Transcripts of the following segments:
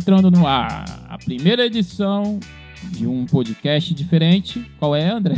entrando no ar. A primeira edição de um podcast diferente. Qual é, André?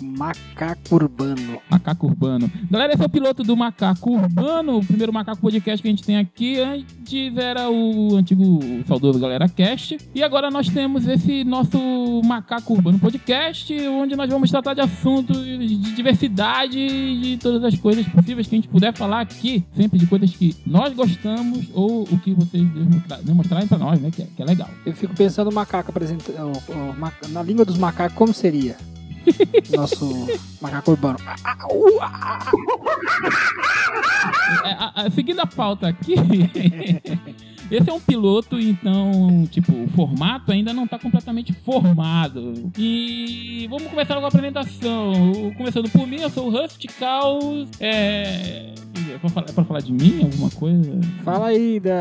Macaco Urbano. Macaco Urbano. Galera, esse é o piloto do Macaco Urbano, o primeiro Macaco Podcast que a gente tem aqui. Antes era o antigo o saudoso Galera Cast. E agora nós temos esse nosso Macaco Urbano Podcast, onde nós vamos tratar de assuntos de diversidade e de todas as coisas possíveis que a gente puder falar aqui. Sempre de coisas que nós gostamos ou o que vocês demonstra- demonstrarem pra nós, né? Que é, que é legal. Eu fico pensando o macaco apresentando. Na língua dos macacos, como seria? Nosso macaco urbano. É, seguindo a pauta aqui, esse é um piloto, então, tipo, o formato ainda não tá completamente formado. E vamos começar com a apresentação. Começando por mim, eu sou o Rustical. É. É pra, falar, é pra falar de mim? Alguma coisa? Fala aí da,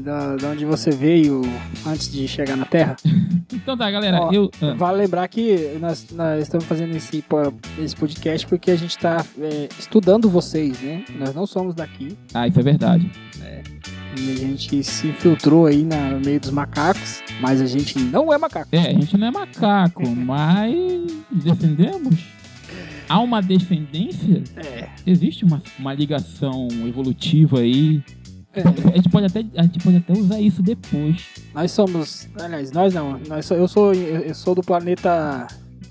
da, da onde você veio antes de chegar na Terra. Então tá, galera, Ó, eu. ah, Vale lembrar que nós, nós estamos fazendo esse, esse podcast porque a gente está estudando vocês, né? Nós não somos daqui. Ah, isso é verdade. E a gente se infiltrou aí na- no meio dos macacos, mas a gente não é macaco. É, a gente não é macaco, mas defendemos. Há uma descendência? É. Existe uma, uma ligação evolutiva aí. é. A gente, pode até, a gente pode até usar isso depois. Nós somos. Aliás, nós não. Nós eu, sou, eu sou do planeta.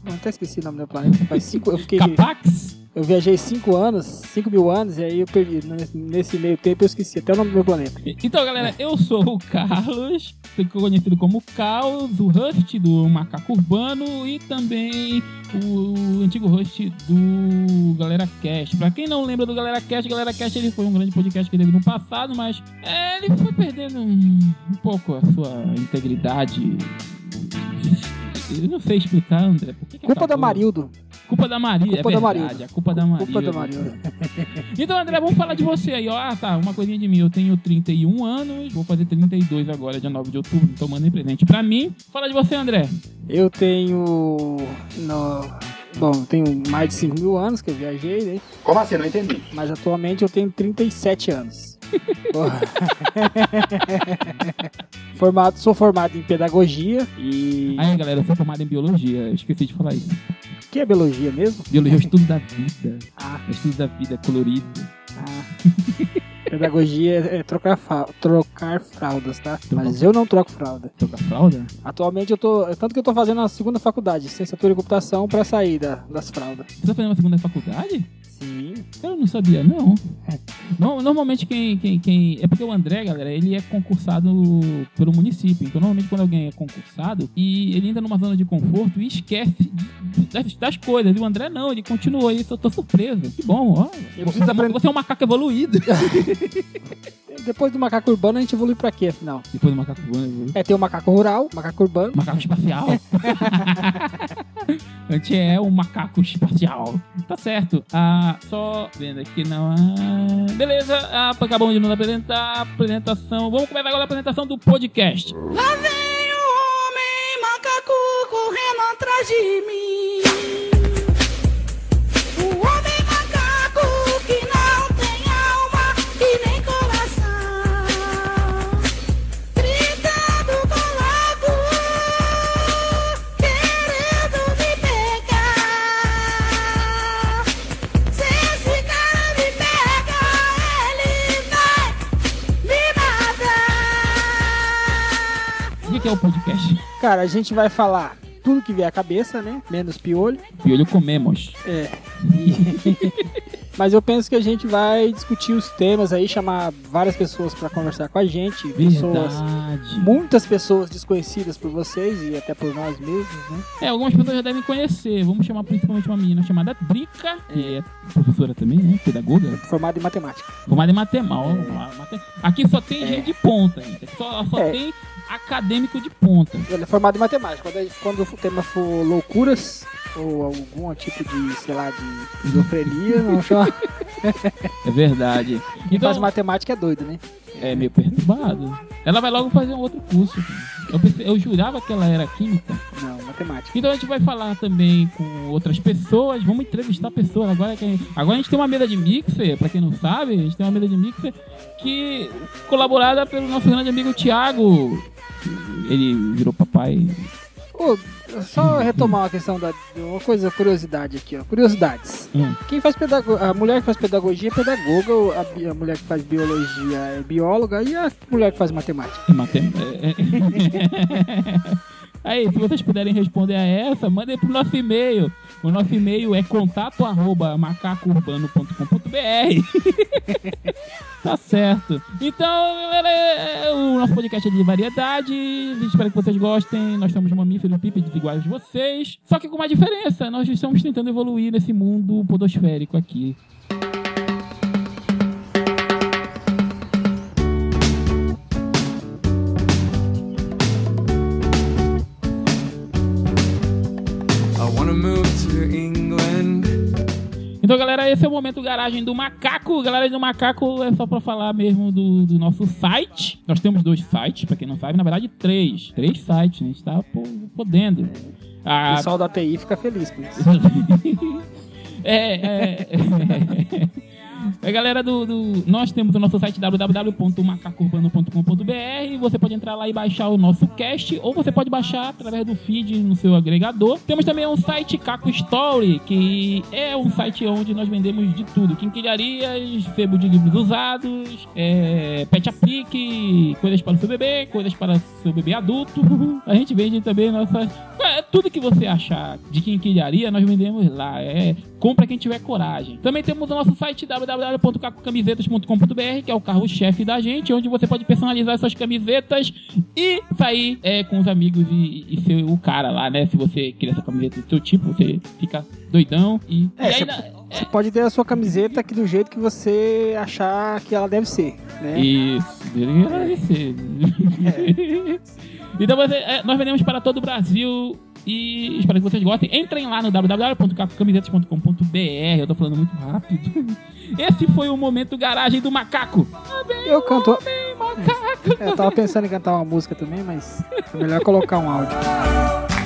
Eu até esqueci o nome do planeta. Faz cinco, eu fiquei. Capax? Eu viajei cinco anos, cinco mil anos, e aí eu perdi. Nesse, meio tempo eu esqueci até o nome do meu planeta. Então, galera, eu sou o Carlos, conhecido como Caos, o host do Macaco Urbano e também o antigo host do Galera Cast. Pra quem não lembra do Galera Cast, Galera Cast ele foi um grande podcast que teve no passado, mas é, ele foi perdendo um, um pouco a sua integridade. Eu não sei explicar, André. Por que que Culpa da acabou? Marildo. Culpa da Maria, Culpa é da. Marilda. A culpa da Maria. Culpa da Marildo. Então, André, vamos falar de você aí, ó. Ah, tá, uma coisinha de mim. Eu tenho 31 anos, vou fazer 32 agora, dia 9 de outubro. Tô mandando presente pra mim. Fala de você, André. Eu tenho. No... Bom, eu tenho mais de 5 mil anos que eu viajei, né? Como assim? Não entendi. Mas atualmente eu tenho 37 anos. Formado, sou formado em pedagogia e. Aí, galera, eu sou formado em biologia. Eu esqueci de falar isso. O que é biologia mesmo? Biologia é o estudo da vida. Ah, É o estudo da vida colorido. ah. Pedagogia é, é trocar, trocar fraldas, tá? Mas eu não troco fralda. Troca fralda? Atualmente eu tô. Tanto que eu tô fazendo a segunda faculdade, licenciatura em computação, pra sair da- das fraldas. Você tá fazendo uma segunda faculdade? Sim. Eu não sabia, não. No- Normalmente quem, quem, quem. É porque o André, galera, ele é concursado pelo município. Então, normalmente quando alguém é concursado e ele entra numa zona de conforto e esquece das, das coisas. E o André não, ele continua aí. Eu tô surpreso. Que bom, ó. Você, aprender. você é um macaco evoluído. Depois do macaco urbano, a gente evolui pra quê, afinal? Depois do macaco urbano, É, tem o macaco rural, macaco urbano. macaco espacial. A gente é um macaco espacial. Tá certo. Ah, só vendo aqui não. Ah, beleza. Ah, acabamos de nos apresentar apresentação. Vamos começar agora a apresentação do podcast. Lá vem o homem macaco correndo atrás de mim. O homem Cara, a gente vai falar tudo que vier à cabeça, né? Menos piolho. Piolho comemos. É. Mas eu penso que a gente vai discutir os temas aí, chamar várias pessoas pra conversar com a gente. Pessoas. Verdade. Muitas pessoas desconhecidas por vocês e até por nós mesmos, né? É, algumas pessoas já devem conhecer. Vamos chamar principalmente uma menina chamada Drica, que é professora também, né? Pedagoga. Formado em matemática. Formada em matemática. Aqui só tem É. gente de ponta, gente. Só, só É. tem acadêmico de ponta. Ela é formada em matemática. Quando, a- quando o tema for loucuras, ou algum tipo de, sei lá, de esquizofrenia, não chama. É verdade. Quem Então, faz matemática é doido, né? é meio perturbado. Ela vai logo fazer um outro curso. Eu, eu jurava que ela era química. Não, matemática. Então a gente vai falar também com outras pessoas. Vamos entrevistar pessoas. Agora, que- agora a gente tem uma mesa de mixer, pra quem não sabe, a gente tem uma mesa de mixer que colaborada pelo nosso grande amigo Thiago. Ele virou papai. Só retomar uma questão da. Uma coisa, curiosidade aqui, ó. Curiosidades. Hum. Quem faz pedagogia. A mulher que faz pedagogia é pedagoga, a, bi- a mulher que faz biologia é bióloga e a mulher que faz matemática. É matem- é- é- Aí, se vocês puderem responder a essa, mandem pro nosso e-mail. O nosso e-mail é contato arroba macacourbano.com.br Tá certo. Então, é- o nosso podcast é de variedade. Espero que vocês gostem. Nós somos mamíferos bípedes iguais a vocês. Só que com uma diferença. Nós estamos tentando evoluir nesse mundo podosférico aqui. Galera, esse é o momento garagem do macaco. Galera do macaco é só pra falar mesmo do, do nosso site. Nós temos dois sites, pra quem não sabe, na verdade, três. Três sites, né? A gente tá podendo. O Ah, pessoal da TI fica feliz com isso. é, é, é, galera do, do- Nós temos o nosso site www.macacourbano.com.br. Você pode entrar lá e baixar o nosso cast, ou você pode baixar através do feed no seu agregador. Temos também um site Caco Story, que é um site onde nós vendemos de tudo: quinquilharias, sebo de livros usados, é, pet aplique, coisas para o seu bebê, coisas para o seu bebê adulto. A gente vende também nossa. É, tudo que você achar de quinquilharia, nós vendemos lá. É, compra quem tiver coragem. Também temos o nosso site www.cacocamisetas.com.br, que é o carro-chefe da gente, onde você pode personalizar suas camisetas e sair é, com os amigos e, e ser o cara lá, né? Se você querer essa camiseta do seu tipo, você fica doidão e. É, e você- ainda- Você pode ter a sua camiseta aqui do jeito que você achar que ela deve ser, né? Isso, deve ser. então você, é, nós vendemos para todo o Brasil e espero que vocês gostem. Entrem lá no www.camisetas.com.br. Eu tô falando muito rápido. Esse foi o momento garagem do macaco. Eu canto. Macaco. É, eu tava pensando em cantar uma música também, mas é melhor colocar um áudio.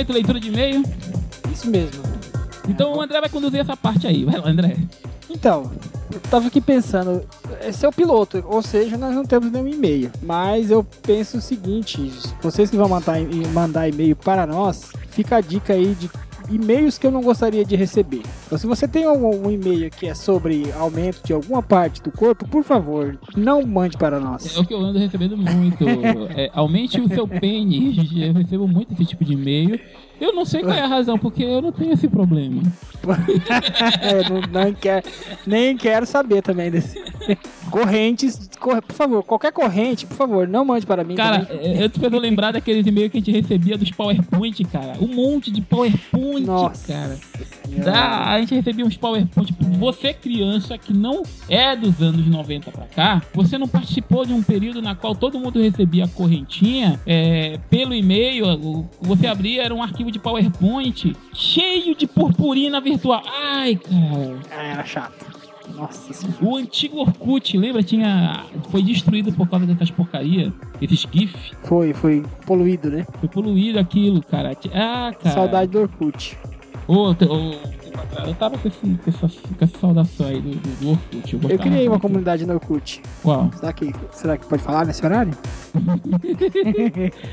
Momento leitura de e-mail. Isso mesmo. Então o André vai conduzir essa parte aí. Vai lá, André. Então, eu tava aqui pensando, esse é o piloto, ou seja, nós não temos nenhum e-mail. Mas eu penso o seguinte, vocês que vão mandar, mandar e-mail para nós, fica a dica aí de e-mails que eu não gostaria de receber. Então, se você tem um, um e-mail que é sobre aumento de alguma parte do corpo, por favor, não mande para nós. É o que eu ando recebendo muito. É, aumente o seu pênis. Eu recebo muito esse tipo de e-mail. Eu não sei qual é a razão, porque eu não tenho esse problema. É, não, não quer, nem quero saber também desse. Correntes, corre- por favor, qualquer corrente, por favor, não mande para mim. Cara, também. é, eu tô tentando lembrar daqueles e-mails que a gente recebia dos PowerPoint, cara. Um monte de PowerPoint, Nossa cara. Senhora. Da, a gente recebia uns PowerPoint. Tipo, você, criança que não é dos anos 90 pra cá, você não participou de um período na qual todo mundo recebia a correntinha é, pelo e-mail. o- Você abria, era um arquivo de PowerPoint cheio de purpurina virtual. Ai, cara. Ah, era chato. Nossa senhora. O antigo Orkut, lembra? Tinha. Foi destruído por causa dessas porcaria. Esses GIF. Foi, foi poluído, né? Foi poluído aquilo, cara. Ah, cara. Saudade do Orkut. Ô, te- ô, eu tava com, esse, com, essa, com essa saudação aí do, do, do Orkut. Eu, Eu criei uma comunidade no Orkut. Qual? Será que, será que pode falar nesse horário?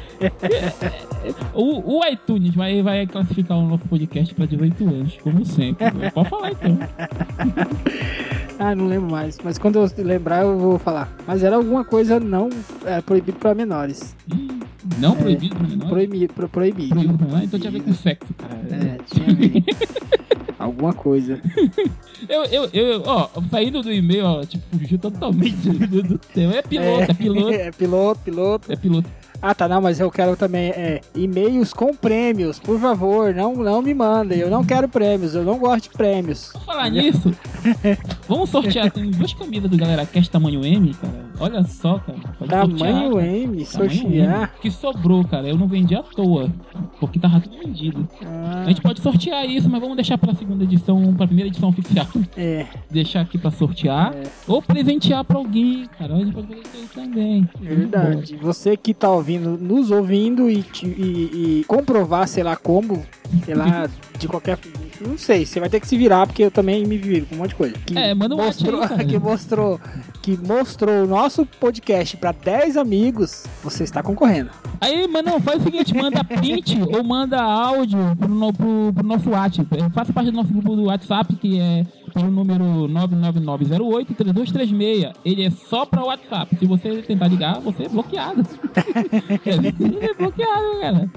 O, o iTunes vai, vai classificar o nosso podcast pra 18 anos, como sempre. Pode falar então. Ah, não lembro mais. Mas quando eu lembrar, eu vou falar. Mas era alguma coisa não é, proibido para menores. Ih, Não proibido pra menor? Proibi, pro, proibido. Proibido pra menor? Então tinha a ver com sexo, cara. É, tinha a ver. alguma coisa. Eu, eu, eu, ó, saindo do e-mail, ó, tipo, fugiu totalmente do, do tema. É piloto, é, piloto, É, piloto, piloto. é piloto. Ah, tá, não, mas eu quero também é, e-mails com prêmios, por favor, não, não me mandem. Eu não quero prêmios, eu não gosto de prêmios. Por falar nisso, vamos sortear. Tem duas camisas do Galera Cast tamanho M, cara. Olha só, cara. Tamanho sortear. M, sortear. Que sobrou, cara. Eu não vendi à toa. Porque tava tudo vendido. Ah, A gente pode sortear isso, mas vamos deixar pra segunda edição, pra primeira edição oficial. é, Deixar aqui pra sortear. É. Ou presentear pra alguém, cara. A gente pode fazer isso também. verdade. Você que tá ouvindo, nos ouvindo e, te- e- e comprovar, sei lá como, sei lá, de qualquer. Não sei, você vai ter que se virar, porque eu também me viro com um monte de coisa. Que É, manda um mostrou, WhatsApp aí, cara. que mostrou Que mostrou o nosso podcast pra 10 amigos, você está concorrendo. Aí, mano, faz o seguinte, manda print ou manda áudio pro, no- pro- pro nosso WhatsApp. Faça parte do nosso grupo do WhatsApp, que é pelo número 99908-3236. Ele é só pra WhatsApp. Se você tentar ligar, você é bloqueado. Você é bloqueado, cara.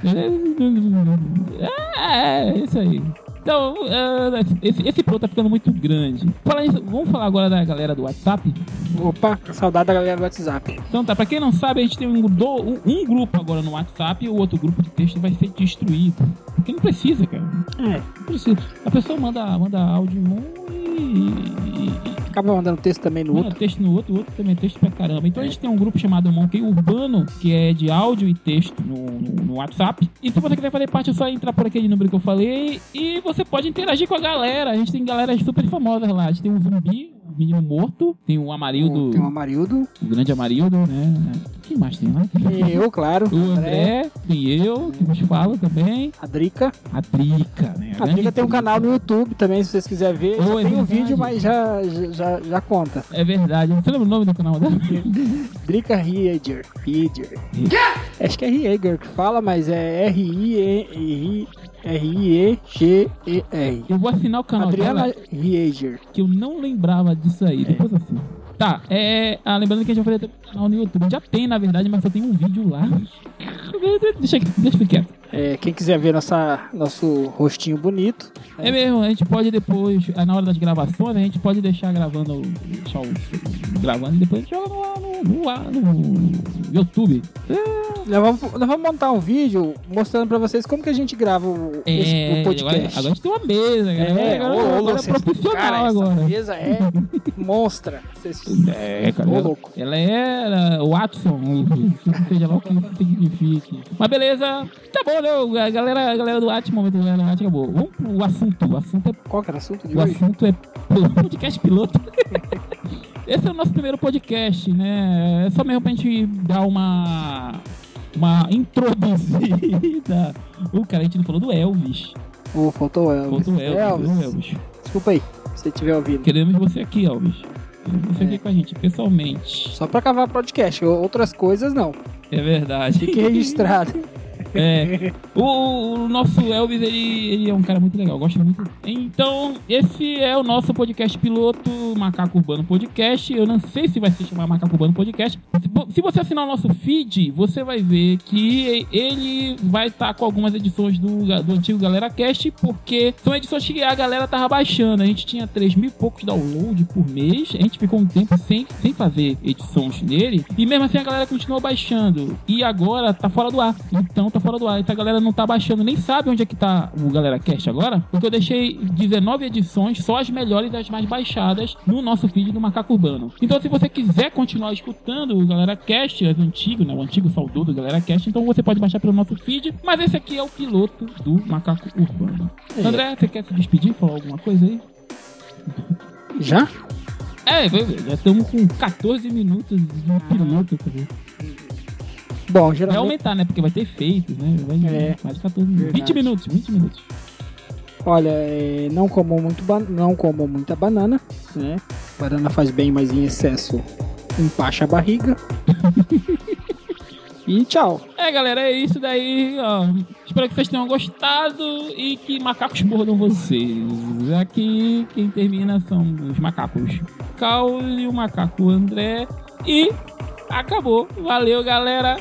É, é isso aí. Então, é, esse, esse pro tá ficando muito grande. Falar nisso, vamos falar agora da galera do WhatsApp? Opa, saudade da galera do WhatsApp. Então tá, pra quem não sabe, a gente tem um, do- um- um grupo agora no WhatsApp e o outro grupo de texto vai ser destruído. Porque não precisa, cara. É, Não precisa. A pessoa manda, manda áudio em um e, e- acaba mandando texto também no outro. texto no outro, o outro também é texto pra caramba. Então a gente tem um grupo chamado Monkey Urbano, que é de áudio e texto no, no- no WhatsApp. E se você quiser fazer parte, é só entrar por aquele número que eu falei e você pode interagir com a galera. A gente tem galera super famosas lá. A gente tem um zumbi, menino morto, tem o Amarildo, Tem o Amarildo, o grande Amarildo, né? Quem mais tem lá? e eu, claro. O André, tem eu, que vos falo também. A Drica. A Drica, né? A Drica tem um canal no YouTube também, se vocês quiserem ver. Oh, Só é tem um verdade. vídeo, mas já, já, já conta. É verdade. Você lembra o nome do canal dela? Drica Rieger. Rieger. Acho que é Rieger que fala, mas é R-I-E-R-I-E-G-E-R. Eu vou assinar o canal Adriana dela, Rieger. que eu não lembrava disso aí. Depois assim. Tá, é. Ah, lembrando que a gente vai fazer canal no YouTube. Já tem, na verdade, mas só tem um vídeo lá. Deixa, deixa eu quieto. É, quem quiser ver nossa, nosso rostinho bonito, É mesmo, a gente pode depois, ah, na hora das gravações, a gente pode deixar gravando, o- deixar o, gravando e depois a gente joga no, no, no, YouTube. nós vamos, nós vamos montar um vídeo mostrando pra vocês como que a gente grava o, esse- É, o agora, podcast. agora a gente tem uma mesa, cara. É, agora, ô, agora é profissional cara, essa agora. mesa é monstra. Vocês- É, cara. Ô, louco. ela era Watson, seja lá o que isso signifique. Mas beleza, tá bom, né? A galera, a galera do Watson, momento galera do acabou. Vamos pro assunto. O assunto é, Qual que era o assunto de o hoje? assunto é podcast piloto. Esse é o nosso primeiro podcast, né? É só mesmo pra gente dar uma. Uma introduzida. O cara, a gente não falou do Elvis. Ô, faltou o Elvis. Faltou o Elvis. Elvis. Desculpa aí, se você estiver ouvindo. Queremos você aqui, Elvis. Queremos você É. aqui com a gente, pessoalmente. Só pra cavar podcast, outras coisas não. É verdade. Fique registrado. É. O, o nosso Elvis, ele, ele é um cara muito legal, eu gosto muito. Então, esse é o nosso podcast piloto, Macaco Urbano Podcast. Eu não sei se vai se chamar Macaco Urbano Podcast. Se, se você assinar o nosso feed, você vai ver que ele vai estar com algumas edições do, do antigo Galera Cast, porque são edições que a galera tava baixando. A gente tinha 3 mil e poucos downloads por mês. A gente ficou um tempo sem, sem fazer edições nele. E mesmo assim a galera continuou baixando. E agora tá fora do ar. Então tá fora do ar. Então a galera não tá baixando, nem sabe onde é que tá o Galera Cast agora. Porque eu deixei 19 edições, só as melhores e as mais baixadas, no nosso feed do Macaco Urbano. Então se você quiser continuar escutando o Galera Cast, o antigo, né? O antigo saudoso Galera Cast, então você pode baixar pelo nosso feed. Mas esse aqui é o piloto do Macaco Urbano. É. André, você quer se despedir? Falar alguma coisa aí? Já? É, já estamos com 14 minutos de piloto. tá vendo? Bom, Vai geralmente. aumentar, né? Porque vai ter efeitos, né? Vai É. mais de 14 minutos. 20 Verdade. minutos, 20 minutos. Olha, é, não comam muito não comam muita banana, né? Banana faz bem, mas em excesso empacha a barriga. e tchau. É, galera, é isso daí, ó. Espero que vocês tenham gostado e que macacos mordam vocês. Aqui quem termina são os macacos Caule, o macaco André e acabou. Valeu, galera.